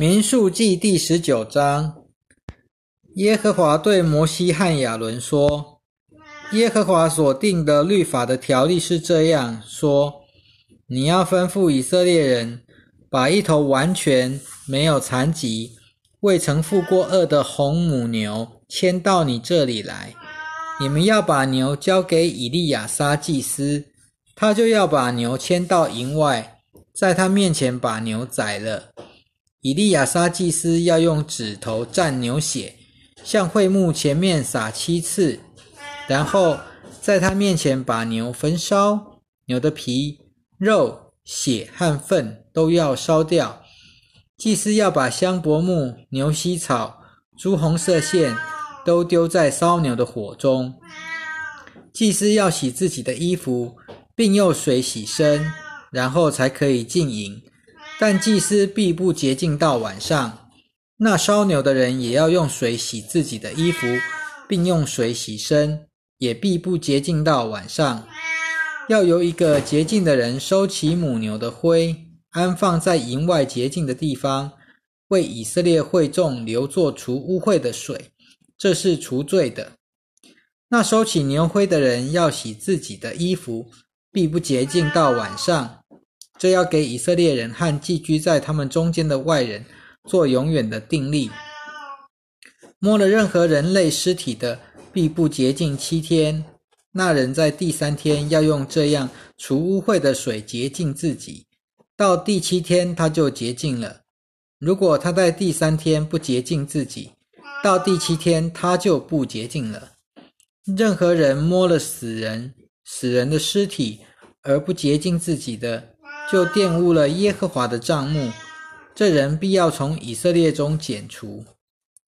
民数记第十九章，耶和华对摩西和亚伦说：“耶和华所定的律法的条例是这样说：你要吩咐以色列人，把一头完全没有残疾、未曾负过恶的红母牛牵到你这里来。你们要把牛交给以利亚撒祭司，他就要把牛牵到营外，在他面前把牛宰了。”以利亚撒祭司要用指头蘸牛血，向会幕前面撒七次，然后在他面前把牛焚烧。牛的皮、肉、血和粪都要烧掉。祭司要把香柏木、牛膝草、朱红色线都丢在烧牛的火中。祭司要洗自己的衣服，并用水洗身，然后才可以进营。但祭司必不洁净到晚上。那烧牛的人也要用水洗自己的衣服，并用水洗身，也必不洁净到晚上。要由一个洁净的人收起母牛的灰，安放在营外洁净的地方，为以色列会众留作除污秽的水，这是除罪的。那收起牛灰的人要洗自己的衣服，必不洁净到晚上。这要给以色列人和寄居在他们中间的外人做永远的定例。摸了任何人类尸体的，必不洁净七天。那人在第三天要用这样除污秽的水洁净自己，到第七天他就洁净了。如果他在第三天不洁净自己，到第七天他就不洁净了。任何人摸了死人、死人的尸体而不洁净自己的，就玷污了耶和华的帐幕，这人必要从以色列中剪除，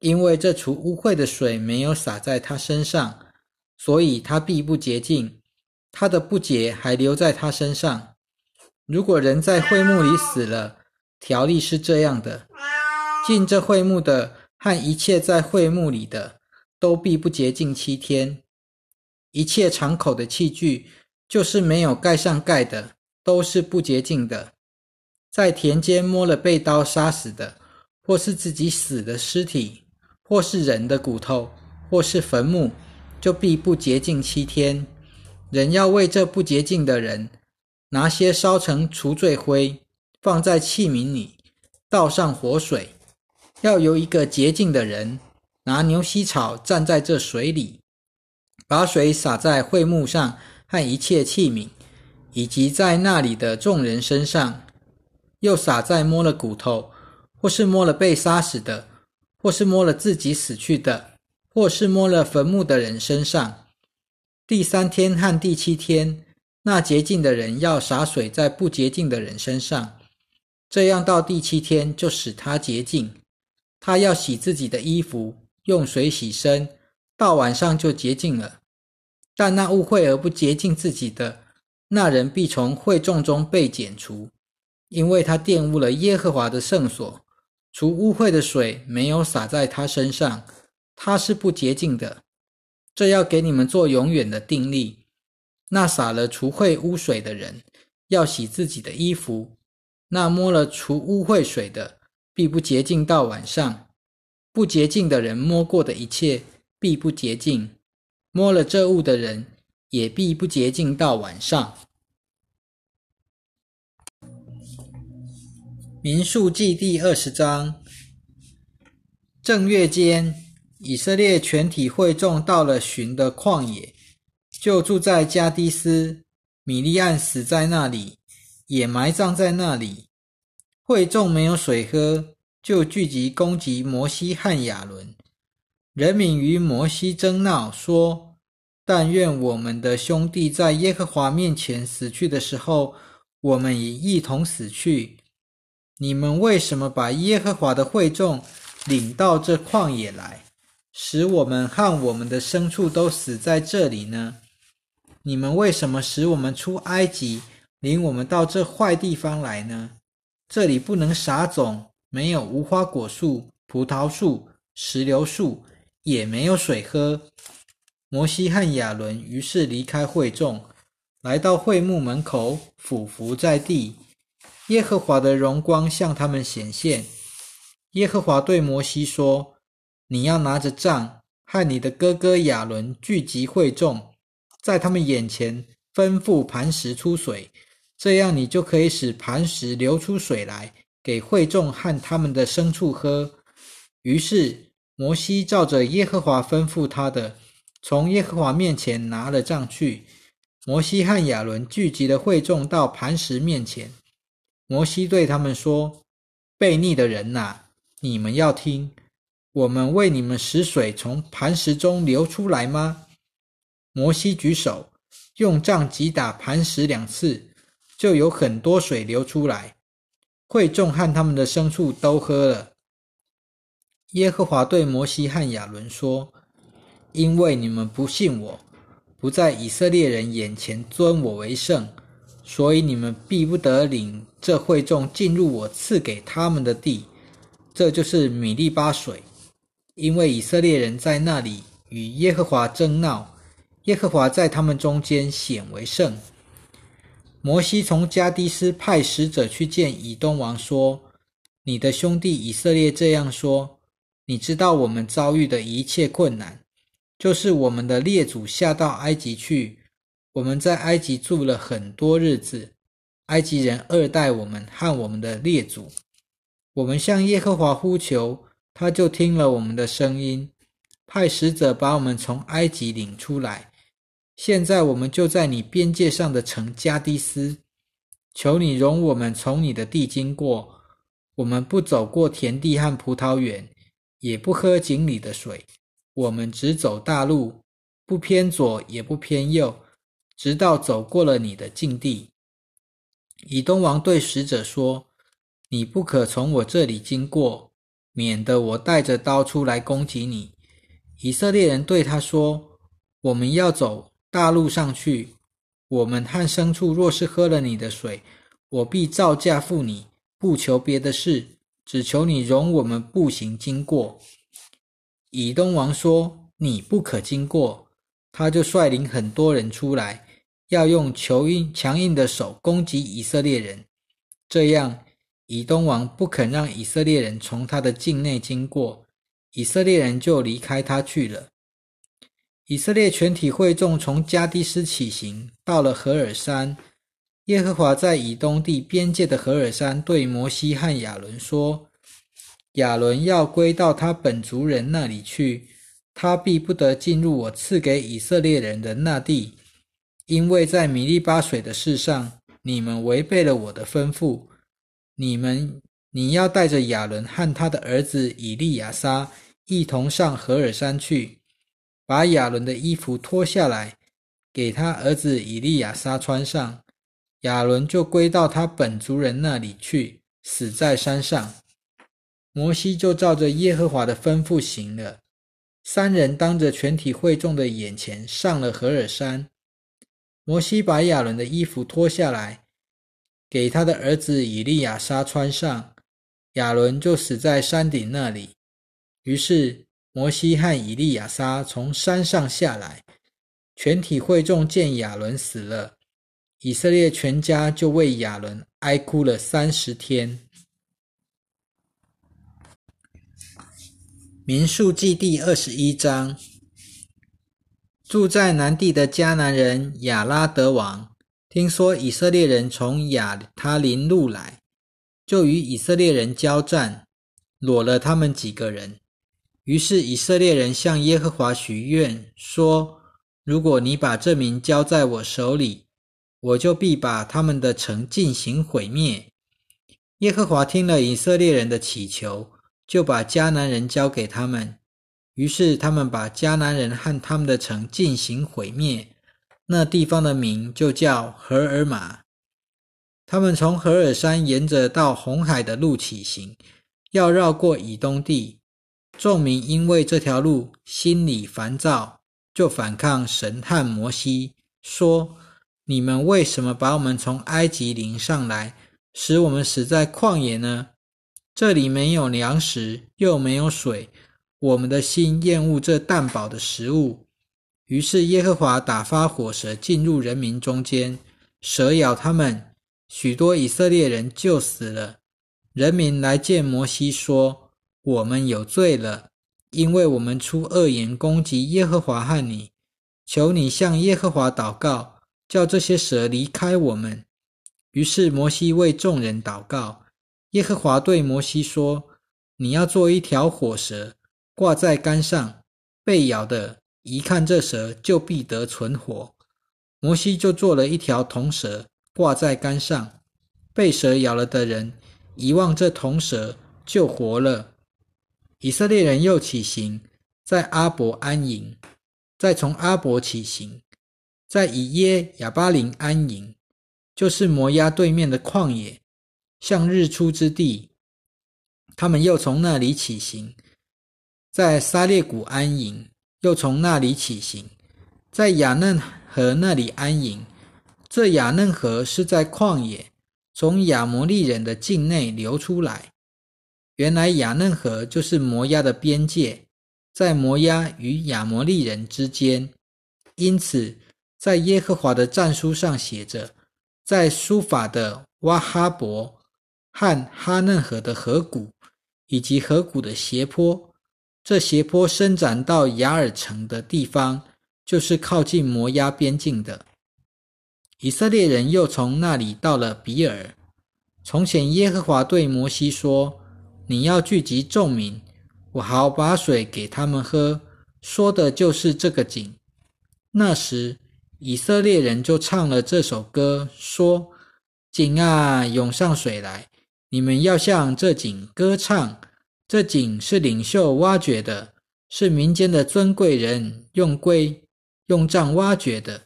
因为这除污秽的水没有洒在他身上，所以他必不洁净，他的不洁还留在他身上。如果人在会幕里死了，条例是这样的：进这会幕的和一切在会幕里的，都必不洁净七天。一切敞口的器具，就是没有盖上盖的。都是不洁净的，在田间摸了被刀杀死的，或是自己死的尸体，或是人的骨头，或是坟墓，就必不洁净七天。人要为这不洁净的人，拿些烧成除罪灰，放在器皿里，倒上活水。要由一个洁净的人拿牛膝草站在这水里，把水洒在会木上和一切器皿。以及在那里的众人身上，又洒在摸了骨头，或是摸了被杀死的，或是摸了自己死去的，或是摸了坟墓的人身上。第三天和第七天，那洁净的人要洒水在不洁净的人身上，这样到第七天就使他洁净。他要洗自己的衣服，用水洗身，到晚上就洁净了。但那误会而不洁净自己的，那人必从会众中被剪除，因为他玷污了耶和华的圣所，除污秽的水没有洒在他身上，他是不洁净的。这要给你们做永远的定例。那洒了除秽污水的人，要洗自己的衣服；那摸了除污秽水的，必不洁净到晚上。不洁净的人摸过的一切，必不洁净；摸了这物的人。也必不洁净到晚上。民数记第二十章，正月间，以色列全体会众到了寻的旷野，就住在加迪斯。米利暗死在那里，也埋葬在那里。会众没有水喝，就聚集攻击摩西和亚伦。人民与摩西争闹，说。但愿我们的兄弟在耶和华面前死去的时候，我们也一同死去。你们为什么把耶和华的会众领到这旷野来，使我们和我们的牲畜都死在这里呢？你们为什么使我们出埃及，领我们到这坏地方来呢？这里不能撒种，没有无花果树、葡萄树、石榴树，也没有水喝。摩西和亚伦于是离开会众，来到会幕门口，俯伏在地。耶和华的荣光向他们显现，耶和华对摩西说：“你要拿着杖，和你的哥哥亚伦聚集会众，在他们眼前吩咐磐石出水，这样你就可以使磐石流出水来，给会众和他们的牲畜喝。”于是摩西照着耶和华吩咐他的，从耶和华面前拿了杖去。摩西和亚伦聚集了会众到磐石面前。摩西对他们说：“悖逆的人呐，你们要听，我们为你们使水从磐石中流出来吗？”摩西举手，用杖击打磐石两次，就有很多水流出来。会众和他们的牲畜都喝了。耶和华对摩西和亚伦说：“因为你们不信我。”不在以色列人眼前尊我为圣，所以你们必不得领这会众进入我赐给他们的地，这就是米利巴水。因为以色列人在那里与耶和华争闹，耶和华在他们中间显为圣。摩西从加迪斯派使者去见以东王，说：“你的兄弟以色列这样说，你知道我们遭遇的一切困难。”就是我们的列祖下到埃及去，我们在埃及住了很多日子。埃及人二待我们和我们的列祖，我们向耶和华呼求，他就听了我们的声音，派使者把我们从埃及领出来。现在我们就在你边界上的城加迪斯，求你容我们从你的地经过。我们不走过田地和葡萄园，也不喝井里的水。我们只走大路，不偏左也不偏右，直到走过了你的境地。以东王对使者说：“你不可从我这里经过，免得我带着刀出来攻击你。”以色列人对他说：“我们要走大路上去。我们和牲畜若是喝了你的水，我必照价付你，不求别的事，只求你容我们步行经过。”以东王说：“你不可经过。”他就率领很多人出来，要用球硬强硬的手攻击以色列人。这样，以东王不肯让以色列人从他的境内经过，以色列人就离开他去了。以色列全体会众从加迪斯起行，到了何尔山。耶和华在以东地边界的何尔山对摩西和亚伦说。亚伦要归到他本族人那里去，他必不得进入我赐给以色列人的那地，因为在米利巴水的事上，你们违背了我的吩咐。你们，你要带着亚伦和他的儿子以利亚撒一同上何尔山去，把亚伦的衣服脱下来，给他儿子以利亚撒穿上，亚伦就归到他本族人那里去，死在山上。摩西就照着耶和华的吩咐行了。三人当着全体会众的眼前上了何尔山。摩西把亚伦的衣服脱下来，给他的儿子以利亚撒穿上。亚伦就死在山顶那里。于是摩西和以利亚撒从山上下来。全体会众见亚伦死了，以色列全家就为亚伦哀哭了三十天。民数记第二十一章，住在南地的迦南人亚拉德王，听说以色列人从亚他林路来，就与以色列人交战，裸了他们几个人。于是以色列人向耶和华许愿说：“如果你把这名交在我手里，我就必把他们的城进行毁灭。”耶和华听了以色列人的祈求。就把迦南人交给他们，于是他们把迦南人和他们的城进行毁灭。那地方的名就叫荷尔玛。他们从荷尔山沿着到红海的路起行，要绕过以东地。众民因为这条路心里烦躁，就反抗神和摩西，说：“你们为什么把我们从埃及领上来，使我们死在旷野呢？”这里没有粮食，又没有水，我们的心厌恶这淡薄的食物。于是耶和华打发火蛇进入人民中间，蛇咬他们，许多以色列人就死了。人民来见摩西说：“我们有罪了，因为我们出恶言攻击耶和华和你。求你向耶和华祷告，叫这些蛇离开我们。”于是摩西为众人祷告。耶和华对摩西说：“你要做一条火蛇，挂在杆上，被咬的，一看这蛇就必得存活。”摩西就做了一条铜蛇，挂在杆上，被蛇咬了的人，一望这铜蛇就活了。以色列人又起行，在阿伯安营，再从阿伯起行，在以耶亚巴林安营，就是摩押对面的旷野。向日出之地，他们又从那里起行，在沙列谷安营；又从那里起行，在雅嫩河那里安营。这雅嫩河是在旷野，从亚摩利人的境内流出来。原来雅嫩河就是摩押的边界，在摩押与亚摩利人之间。因此，在耶和华的战书上写着，在书法的哇哈伯。和哈嫩河的河谷，以及河谷的斜坡，这斜坡伸展到雅尔城的地方，就是靠近摩押边境的。以色列人又从那里到了比尔。从前耶和华对摩西说：“你要聚集众民，我好把水给他们喝。”说的就是这个井。那时以色列人就唱了这首歌，说：“井啊，涌上水来。”你们要向这井歌唱，这井是领袖挖掘的，是民间的尊贵人用龟用杖挖掘的。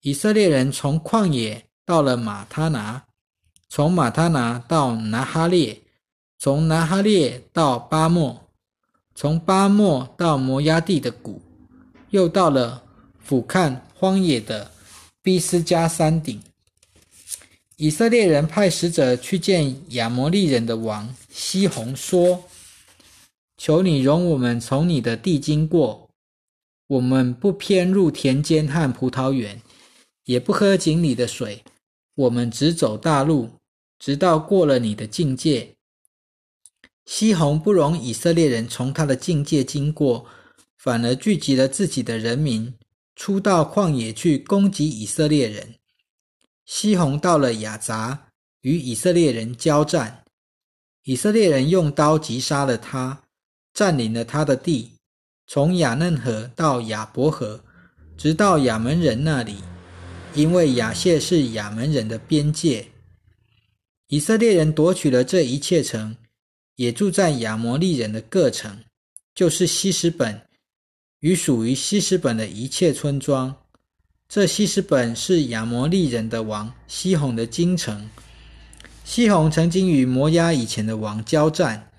以色列人从旷野到了马他拿，从马他拿到拿哈列，从拿哈列到巴莫，从巴莫到摩崖地的谷，又到了俯瞰荒野的毕斯加山顶。以色列人派使者去见亚摩利人的王西宏，说：“求你容我们从你的地经过，我们不偏入田间和葡萄园，也不喝井里的水，我们只走大路，直到过了你的境界。”西宏不容以色列人从他的境界经过，反而聚集了自己的人民，出到旷野去攻击以色列人。西宏到了雅杂，与以色列人交战。以色列人用刀击杀了他，占领了他的地，从雅嫩河到雅伯河，直到亚门人那里，因为雅谢是亚门人的边界。以色列人夺取了这一切城，也住在亚摩利人的各城，就是西什本与属于西什本的一切村庄。这西什本是亚摩利人的王西宏的京城。西宏曾经与摩押以前的王交战，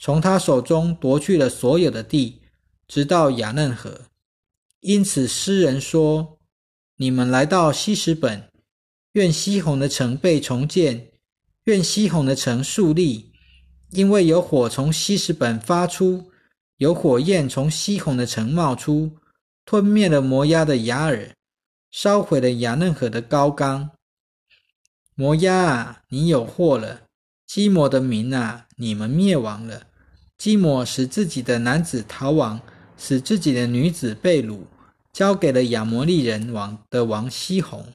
从他手中夺去了所有的地，直到雅嫩河。因此诗人说：“你们来到西什本，愿西宏的城被重建，愿西宏的城树立，因为有火从西什本发出，有火焰从西宏的城冒出，吞灭了摩押的雅尔。”烧毁了雅嫩河的高冈，摩押啊，你有祸了！基摩的民啊，你们灭亡了！基摩使自己的男子逃亡，使自己的女子被掳，交给了亚摩利人王的王西宏。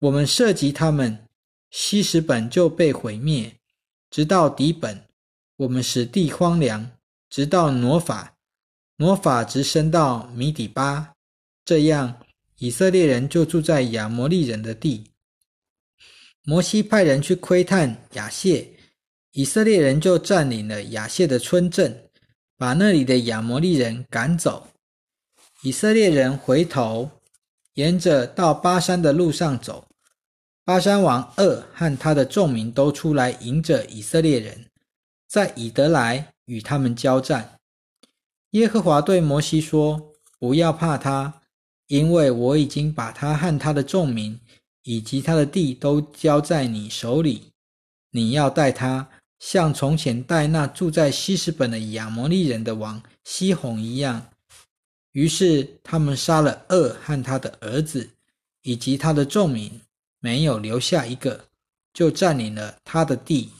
我们涉及他们，西什本就被毁灭，直到底本。我们使地荒凉，直到挪法，挪法直升到米底巴，这样。以色列人就住在亚摩利人的地。摩西派人去窥探亚谢，以色列人就占领了亚谢的村镇，把那里的亚摩利人赶走。以色列人回头，沿着到巴山的路上走。巴山王二和他的众民都出来迎着以色列人，在以德来与他们交战。耶和华对摩西说：“不要怕他。”因为我已经把他和他的众民以及他的地都交在你手里，你要带他像从前带那住在西什本的亚摩利人的王西宏一样。于是他们杀了二和他的儿子以及他的众民，没有留下一个，就占领了他的地。